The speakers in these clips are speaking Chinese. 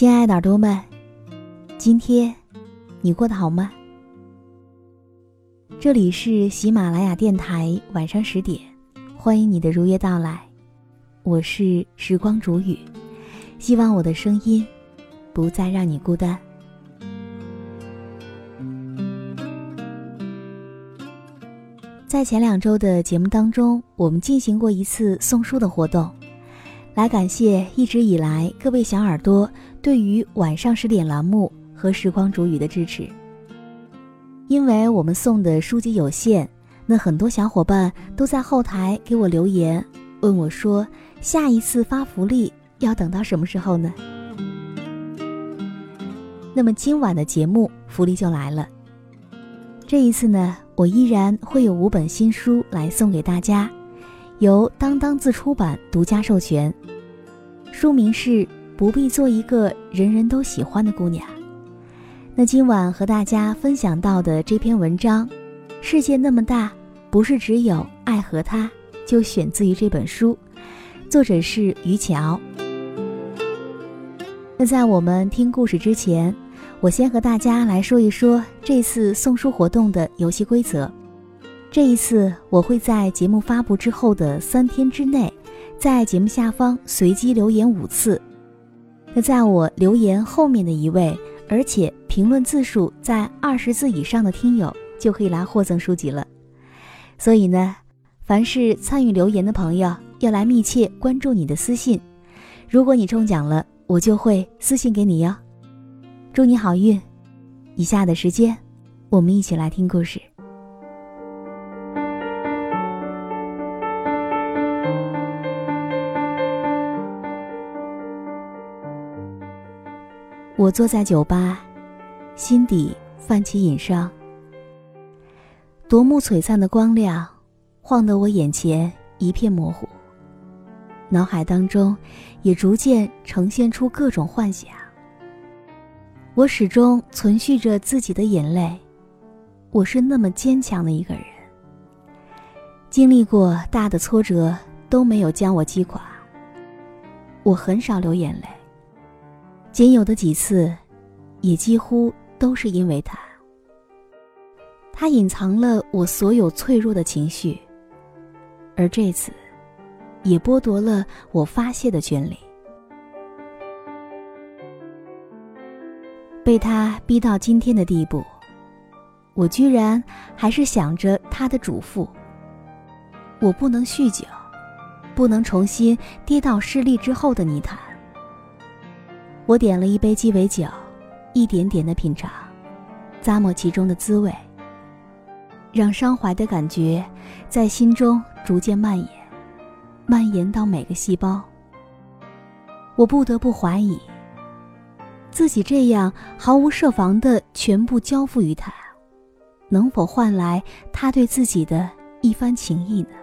亲爱的耳朵们，今天你过得好吗？这里是喜马拉雅电台，晚上十点，欢迎你的如约到来。我是时光煮雨，希望我的声音不再让你孤单。在前两周的节目当中，我们进行过一次送书的活动。来感谢一直以来各位小耳朵对于晚上十点栏目和时光煮雨的支持。因为我们送的书籍有限，那很多小伙伴都在后台给我留言，问我说：“下一次发福利要等到什么时候呢？”那么今晚的节目福利就来了。这一次呢，我依然会有五本新书来送给大家。由当当自出版独家授权，书名是《不必做一个人人都喜欢的姑娘》。那今晚和大家分享到的这篇文章，《世界那么大，不是只有爱和他》，就选自于这本书，作者是于桥。那在我们听故事之前，我先和大家来说一说这次送书活动的游戏规则。这一次，我会在节目发布之后的三天之内，在节目下方随机留言五次。那在我留言后面的一位，而且评论字数在二十字以上的听友，就可以来获赠书籍了。所以呢，凡是参与留言的朋友，要来密切关注你的私信。如果你中奖了，我就会私信给你哟。祝你好运！以下的时间，我们一起来听故事。我坐在酒吧，心底泛起隐伤。夺目璀璨的光亮，晃得我眼前一片模糊。脑海当中，也逐渐呈现出各种幻想。我始终存续着自己的眼泪。我是那么坚强的一个人，经历过大的挫折都没有将我击垮。我很少流眼泪。仅有的几次，也几乎都是因为他。他隐藏了我所有脆弱的情绪，而这次，也剥夺了我发泄的权利。被他逼到今天的地步，我居然还是想着他的嘱咐：我不能酗酒，不能重新跌到失利之后的泥潭。我点了一杯鸡尾酒，一点点的品尝，咂摸其中的滋味，让伤怀的感觉在心中逐渐蔓延，蔓延到每个细胞。我不得不怀疑，自己这样毫无设防的全部交付于他，能否换来他对自己的一番情意呢？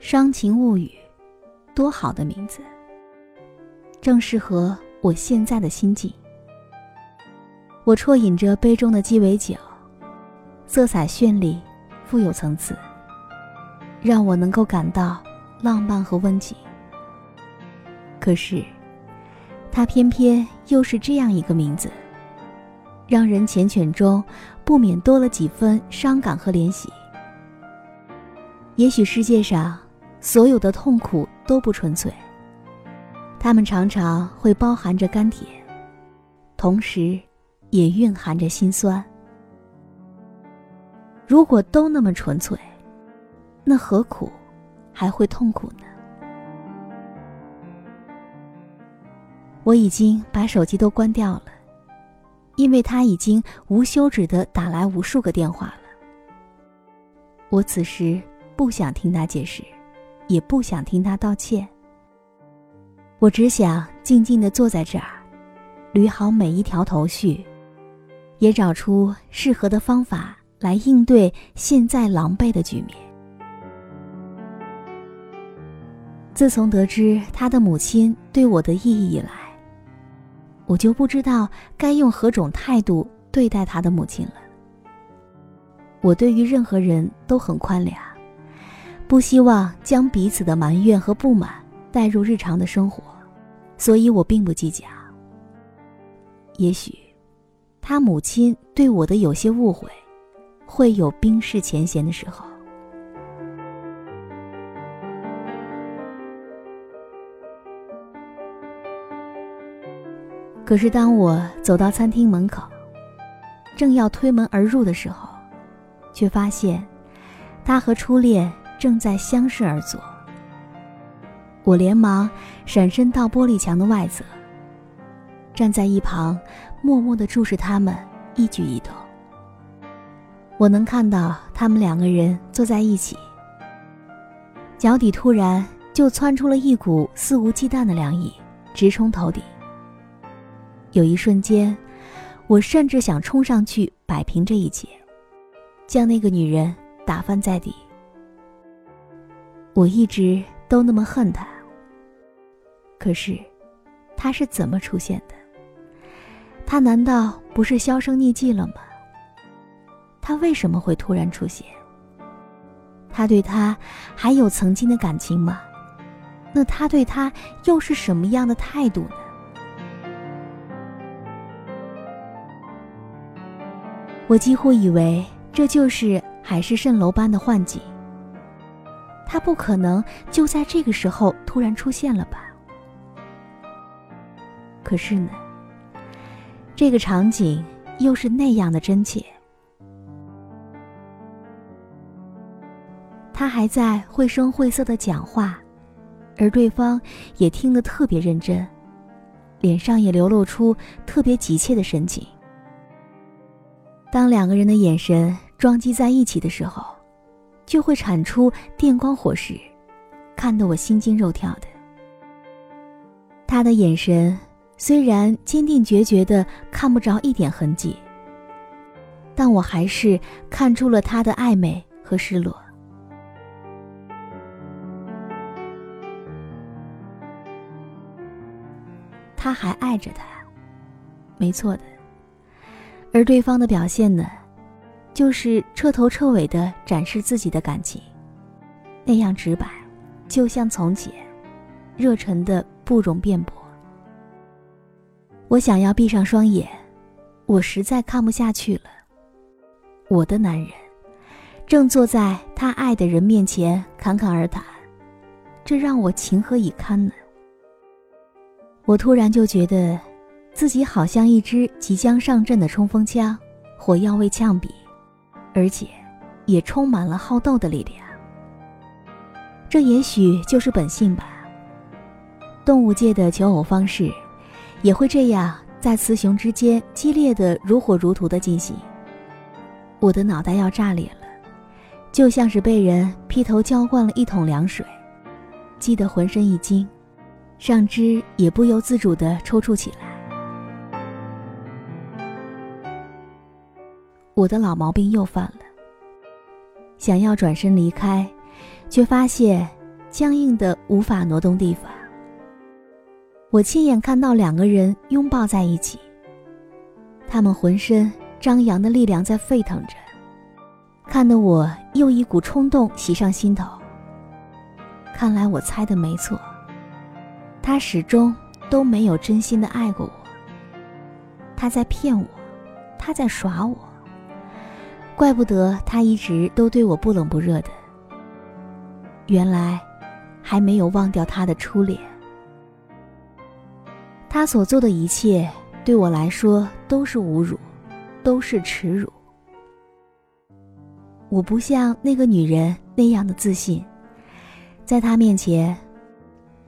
伤情物语。多好的名字，正适合我现在的心境。我啜饮着杯中的鸡尾酒，色彩绚丽，富有层次，让我能够感到浪漫和温情。可是，它偏偏又是这样一个名字，让人缱绻中不免多了几分伤感和怜惜。也许世界上所有的痛苦都不纯粹，它们常常会包含着甘甜，同时也蕴含着心酸。如果都那么纯粹，那何苦还会痛苦呢？我已经把手机都关掉了，因为他已经无休止的打来无数个电话了。我此时不想听他解释，也不想听他道歉。我只想静静的坐在这儿，捋好每一条头绪，也找出适合的方法来应对现在狼狈的局面。自从得知他的母亲对我的意义以来，我就不知道该用何种态度对待他的母亲了。我对于任何人都很宽谅，不希望将彼此的埋怨和不满带入日常的生活，所以我并不计较。也许，他母亲对我的有些误会，会有冰释前嫌的时候。可是，当我走到餐厅门口，正要推门而入的时候，却发现他和初恋正在相视而坐。我连忙闪身到玻璃墙的外侧，站在一旁，默默地注视他们一举一动。我能看到他们两个人坐在一起，脚底突然就窜出了一股肆无忌惮的凉意，直冲头顶。有一瞬间，我甚至想冲上去摆平这一切，将那个女人打翻在地。我一直都那么恨他。可是，他是怎么出现的？他难道不是销声匿迹了吗？他为什么会突然出现？他对他还有曾经的感情吗？那他对她又是什么样的态度呢？我几乎以为这就是海市蜃楼般的幻境。他不可能就在这个时候突然出现了吧？可是呢，这个场景又是那样的真切。他还在绘声绘色的讲话，而对方也听得特别认真，脸上也流露出特别急切的神情。当两个人的眼神撞击在一起的时候，就会产出电光火石，看得我心惊肉跳的。他的眼神虽然坚定决绝的看不着一点痕迹，但我还是看出了他的暧昧和失落。他还爱着他，没错的。而对方的表现呢，就是彻头彻尾的展示自己的感情，那样直白，就像从前，热忱的不容辩驳。我想要闭上双眼，我实在看不下去了。我的男人，正坐在他爱的人面前侃侃而谈，这让我情何以堪呢？我突然就觉得。自己好像一支即将上阵的冲锋枪，火药味呛鼻，而且也充满了好斗的力量。这也许就是本性吧。动物界的求偶方式，也会这样在雌雄之间激烈的如火如荼的进行。我的脑袋要炸裂了，就像是被人劈头浇灌了一桶凉水，激得浑身一惊，上肢也不由自主地抽搐起来。我的老毛病又犯了。想要转身离开，却发现僵硬的无法挪动地方。我亲眼看到两个人拥抱在一起，他们浑身张扬的力量在沸腾着，看得我又一股冲动袭上心头。看来我猜的没错，他始终都没有真心的爱过我。他在骗我。他在耍我。怪不得他一直都对我不冷不热的。原来，还没有忘掉他的初恋。他所做的一切，对我来说都是侮辱，都是耻辱。我不像那个女人那样的自信，在他面前，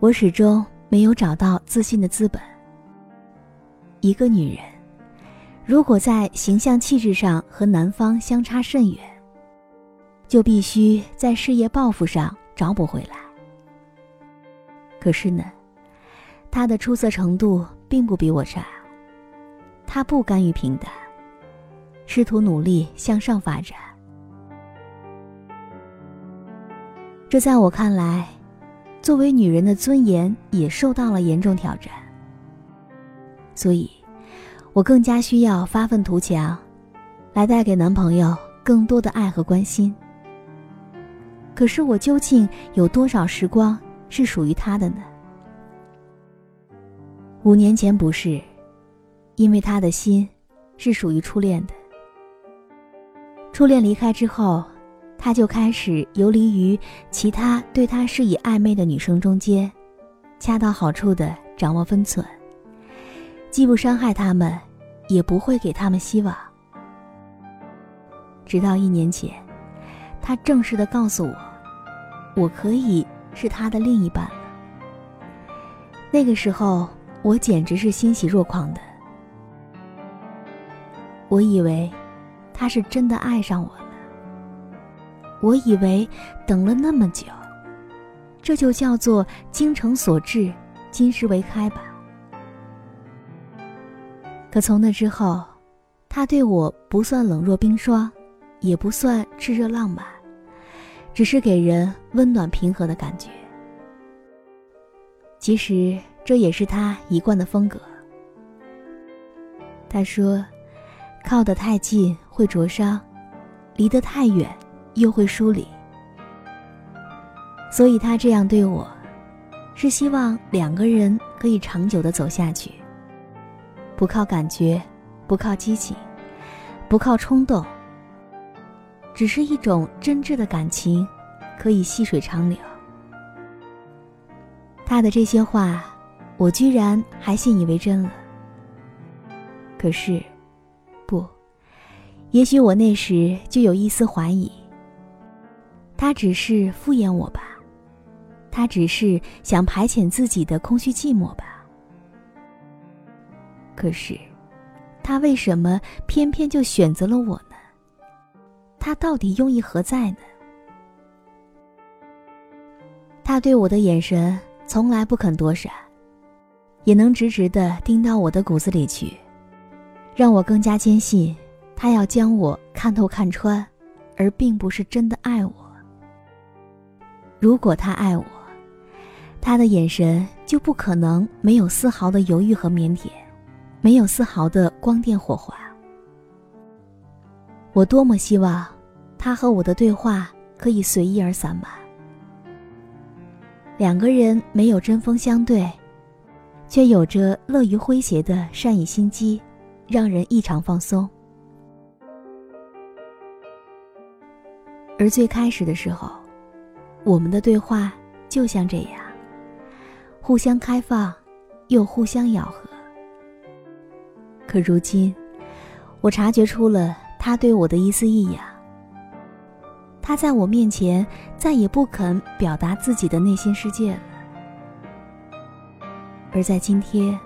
我始终没有找到自信的资本。一个女人，如果在形象气质上和男方相差甚远，就必须在事业抱负上找补回来。可是呢？他的出色程度并不比我差。他不甘于平淡，试图努力向上发展。这在我看来，作为女人的尊严也受到了严重挑战。所以，我更加需要发愤图强，来带给男朋友更多的爱和关心。可是，我究竟有多少时光是属于他的呢？五年前不是，因为他的心是属于初恋的。初恋离开之后，他就开始游离于其他对他施以暧昧的女生中间，恰到好处的掌握分寸，既不伤害他们，也不会给他们希望。直到一年前，他正式的告诉我，我可以是他的另一半了。那个时候。我简直是欣喜若狂的。我以为他是真的爱上我了。我以为等了那么久，这就叫做精诚所至，金石为开吧。可从那之后，他对我不算冷若冰霜，也不算炽热浪漫，只是给人温暖平和的感觉。其实。这也是他一贯的风格。他说：“靠得太近会灼伤，离得太远又会疏离。”所以他这样对我，是希望两个人可以长久的走下去。不靠感觉，不靠激情，不靠冲动，只是一种真挚的感情，可以细水长流。他的这些话。我居然还信以为真了。可是，不，也许我那时就有一丝怀疑。他只是敷衍我吧，他只是想排遣自己的空虚寂寞吧。可是，他为什么偏偏就选择了我呢？他到底用意何在呢？他对我的眼神从来不肯躲闪。也能直直的盯到我的骨子里去，让我更加坚信，他要将我看透看穿，而并不是真的爱我。如果他爱我，他的眼神就不可能没有丝毫的犹豫和腼腆，没有丝毫的光电火花。我多么希望，他和我的对话可以随意而散漫，两个人没有针锋相对。却有着乐于诙谐的善意心机，让人异常放松。而最开始的时候，我们的对话就像这样，互相开放，又互相咬合。可如今，我察觉出了他对我的一丝异样。他在我面前再也不肯表达自己的内心世界了。而在今天，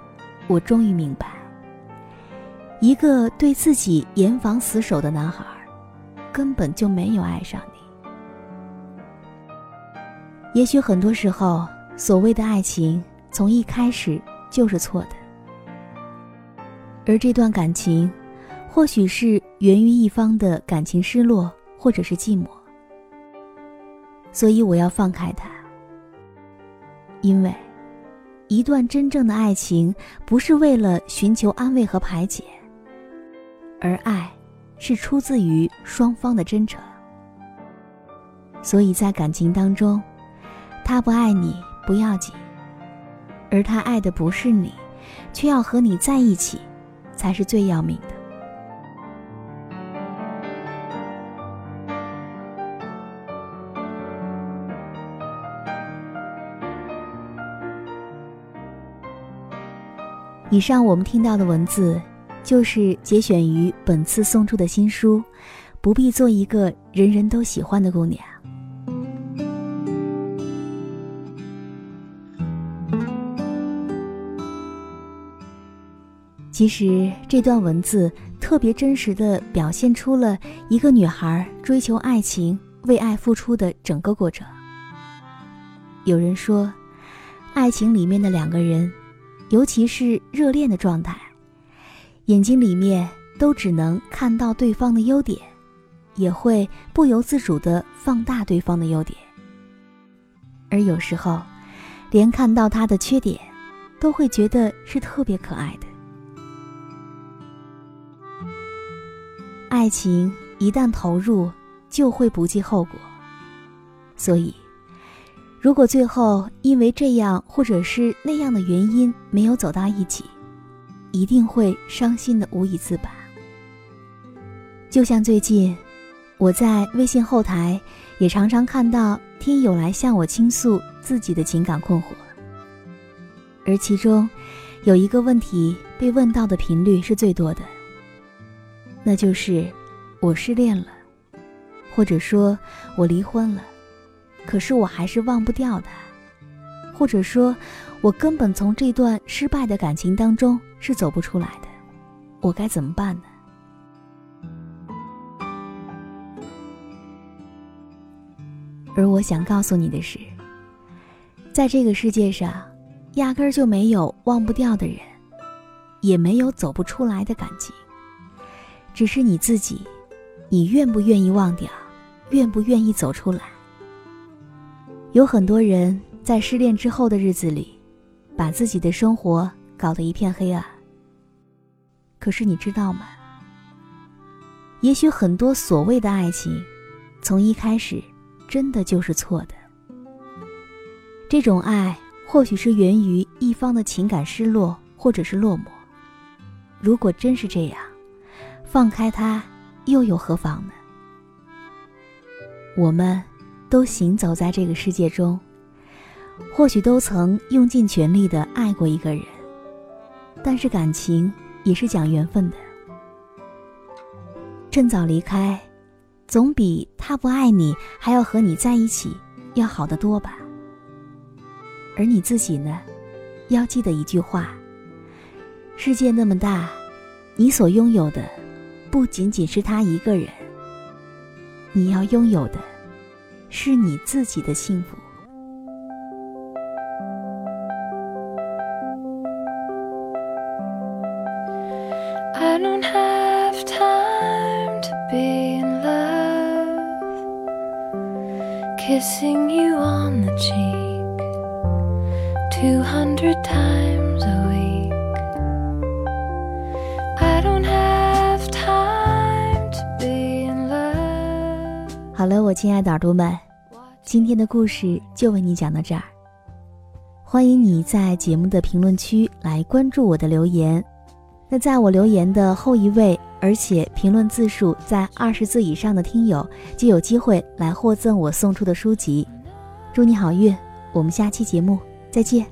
我终于明白，一个对自己严防死守的男孩，根本就没有爱上你。也许很多时候，所谓的爱情从一开始就是错的，而这段感情，或许是源于一方的感情失落，或者是寂寞。所以我要放开他，因为。一段真正的爱情，不是为了寻求安慰和排解，而爱，是出自于双方的真诚。所以在感情当中，他不爱你不要紧，而他爱的不是你，却要和你在一起，才是最要命的。以上我们听到的文字就是节选于本次送出的新书不必做一个人人都喜欢的姑娘。其实这段文字特别真实的表现出了一个女孩追求爱情、为爱付出的整个过程。有人说，爱情里面的两个人。尤其是热恋的状态，眼睛里面都只能看到对方的优点，也会不由自主地放大对方的优点，而有时候，连看到他的缺点，都会觉得是特别可爱的。爱情一旦投入，就会不计后果，所以。如果最后因为这样或者是那样的原因没有走到一起，一定会伤心的无以自拔。就像最近，我在微信后台也常常看到听友来向我倾诉自己的情感困惑，而其中有一个问题被问到的频率是最多的，那就是我失恋了，或者说我离婚了。可是我还是忘不掉他，或者说，我根本从这段失败的感情当中是走不出来的，我该怎么办呢？而我想告诉你的是，在这个世界上，压根儿就没有忘不掉的人，也没有走不出来的感情，只是你自己，你愿不愿意忘掉，愿不愿意走出来？有很多人在失恋之后的日子里，把自己的生活搞得一片黑暗。可是你知道吗？也许很多所谓的爱情，从一开始真的就是错的。这种爱或许是源于一方的情感失落或者是落寞。如果真是这样，放开他又有何妨呢？我们。都行走在这个世界中，或许都曾用尽全力的爱过一个人，但是感情也是讲缘分的。趁早离开，总比他不爱你还要和你在一起要好得多吧。而你自己呢，要记得一句话：世界那么大，你所拥有的不仅仅是他一个人，你要拥有的。是你自己的幸福。好了，我亲爱的耳朵们，今天的故事就为你讲到这儿。欢迎你在节目的评论区来关注我的留言。那在我留言的后一位，而且评论字数在二十字以上的听友，就有机会来获赠我送出的书籍。祝你好运，我们下期节目再见。